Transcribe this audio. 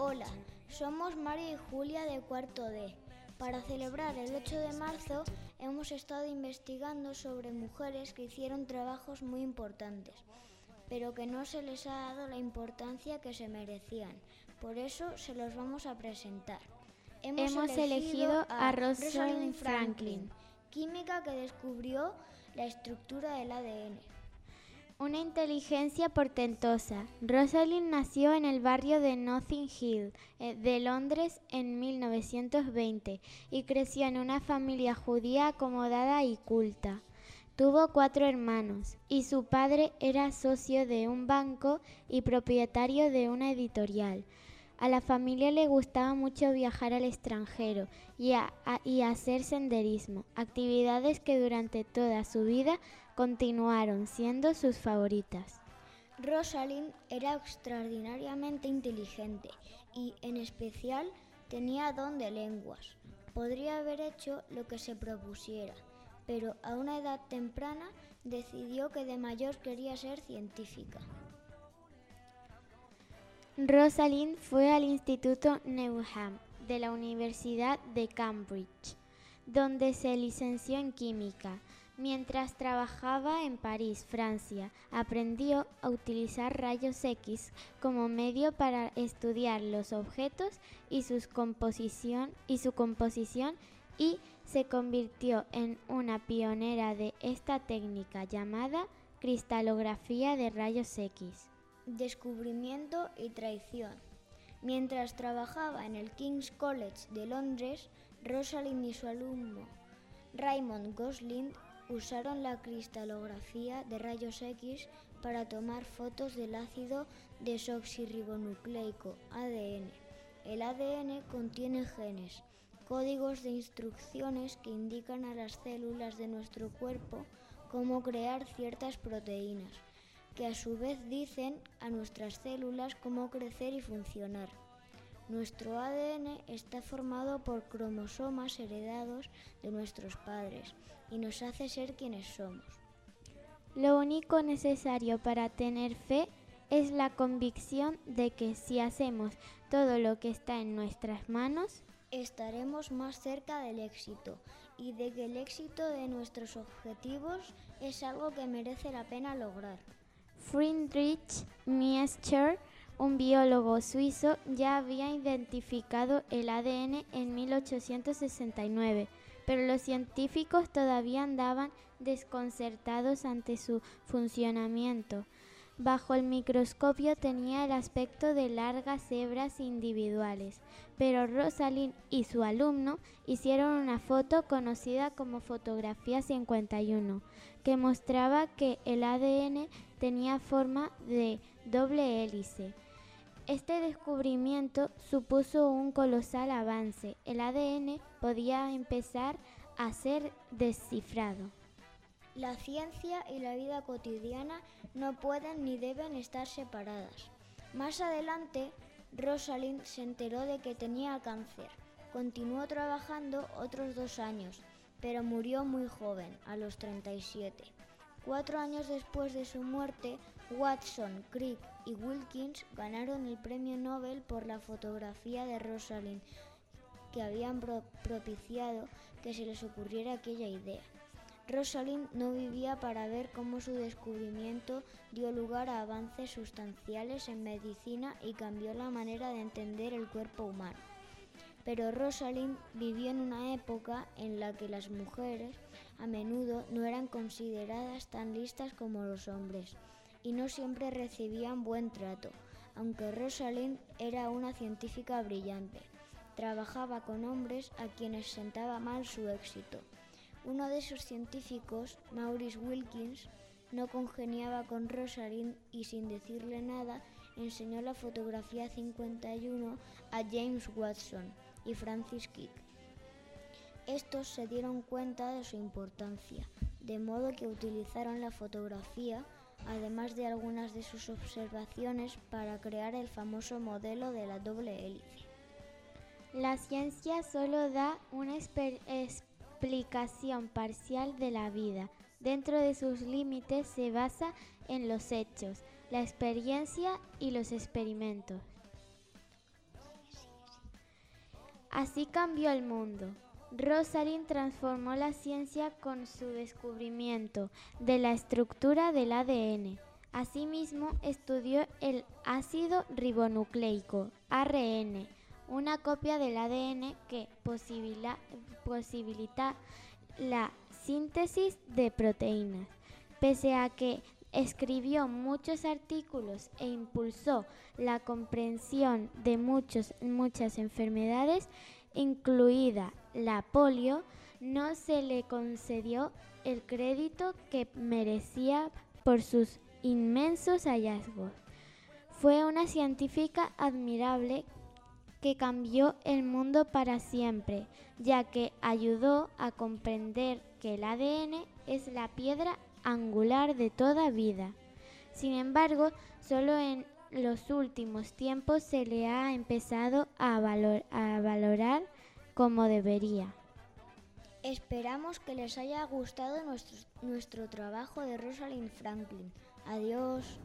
Hola, somos Mario y Julia de cuarto D. Para celebrar el 8 de marzo hemos estado investigando sobre mujeres que hicieron trabajos muy importantes, pero que no se les ha dado la importancia que se merecían. Por eso se los vamos a presentar. Hemos, elegido, a Rosalind Franklin, química que descubrió la estructura del ADN. Una inteligencia portentosa. Rosalind nació en el barrio de Notting Hill eh, de Londres en 1920 y creció en una familia judía acomodada y culta. Tuvo cuatro hermanos y su padre era socio de un banco y propietario de una editorial. A la familia le gustaba mucho viajar al extranjero y, hacer senderismo, actividades que durante toda su vida continuaron siendo sus favoritas. Rosalind era extraordinariamente inteligente y, en especial, tenía don de lenguas. Podría haber hecho lo que se propusiera, pero a una edad temprana decidió que de mayor quería ser científica. Rosalind fue al Instituto Newham de la Universidad de Cambridge, donde se licenció en química. Mientras trabajaba en París, Francia, aprendió a utilizar rayos X como medio para estudiar los objetos y, y su composición y se convirtió en una pionera de esta técnica llamada cristalografía de rayos X descubrimiento y traición. Mientras trabajaba en el King's College de Londres, Rosalind y su alumno Raymond Gosling usaron la cristalografía de rayos X para tomar fotos del ácido desoxirribonucleico ADN. El ADN contiene genes, códigos de instrucciones que indican a las células de nuestro cuerpo cómo crear ciertas proteínas que a su vez dicen a nuestras células cómo crecer y funcionar. Nuestro ADN está formado por cromosomas heredados de nuestros padres y nos hace ser quienes somos. Lo único necesario para tener fe es la convicción de que si hacemos todo lo que está en nuestras manos, estaremos más cerca del éxito y de que el éxito de nuestros objetivos es algo que merece la pena lograr. Friedrich Miescher, un biólogo suizo, ya había identificado el ADN en 1869, pero los científicos todavía andaban desconcertados ante su funcionamiento. Bajo el microscopio tenía el aspecto de largas hebras individuales, pero Rosalind y su alumno hicieron una foto conocida como fotografía 51, que mostraba que el ADN tenía forma de doble hélice. Este descubrimiento supuso un colosal avance. El ADN podía empezar a ser descifrado. La ciencia y la vida cotidiana no pueden ni deben estar separadas. Más adelante, Rosalind se enteró de que tenía cáncer. Continuó trabajando otros dos años, pero murió muy joven, a los 37. Cuatro años después de su muerte, Watson, Crick y Wilkins ganaron el premio Nobel por la fotografía de Rosalind, que habían propiciado que se les ocurriera aquella idea. Rosalind no vivía para ver cómo su descubrimiento dio lugar a avances sustanciales en medicina y cambió la manera de entender el cuerpo humano. Pero Rosalind vivió en una época en la que las mujeres a menudo no eran consideradas tan listas como los hombres y no siempre recibían buen trato, aunque Rosalind era una científica brillante. Trabajaba con hombres a quienes sentaba mal su éxito. Uno de esos científicos, Maurice Wilkins, no congeniaba con Rosalind y sin decirle nada enseñó la fotografía 51 a James Watson y Francis Crick. Estos se dieron cuenta de su importancia, de modo que utilizaron la fotografía, además de algunas de sus observaciones, para crear el famoso modelo de la doble hélice. La ciencia solo da una experiencia explicación parcial de la vida. Dentro de sus límites se basa en los hechos, la experiencia y los experimentos. Así cambió el mundo. Rosalind transformó la ciencia con su descubrimiento de la estructura del ADN. Asimismo, estudió el ácido ribonucleico, ARN, una copia del ADN que posibilita la síntesis de proteínas. Pese a que escribió muchos artículos e impulsó la comprensión de muchos, muchas enfermedades, incluida la polio, no se le concedió el crédito que merecía por sus inmensos hallazgos. Fue una científica admirable que cambió el mundo para siempre, ya que ayudó a comprender que el ADN es la piedra angular de toda vida. Sin embargo, solo en los últimos tiempos se le ha empezado a, valorar como debería. Esperamos que les haya gustado nuestro, nuestro trabajo de Rosalind Franklin. Adiós.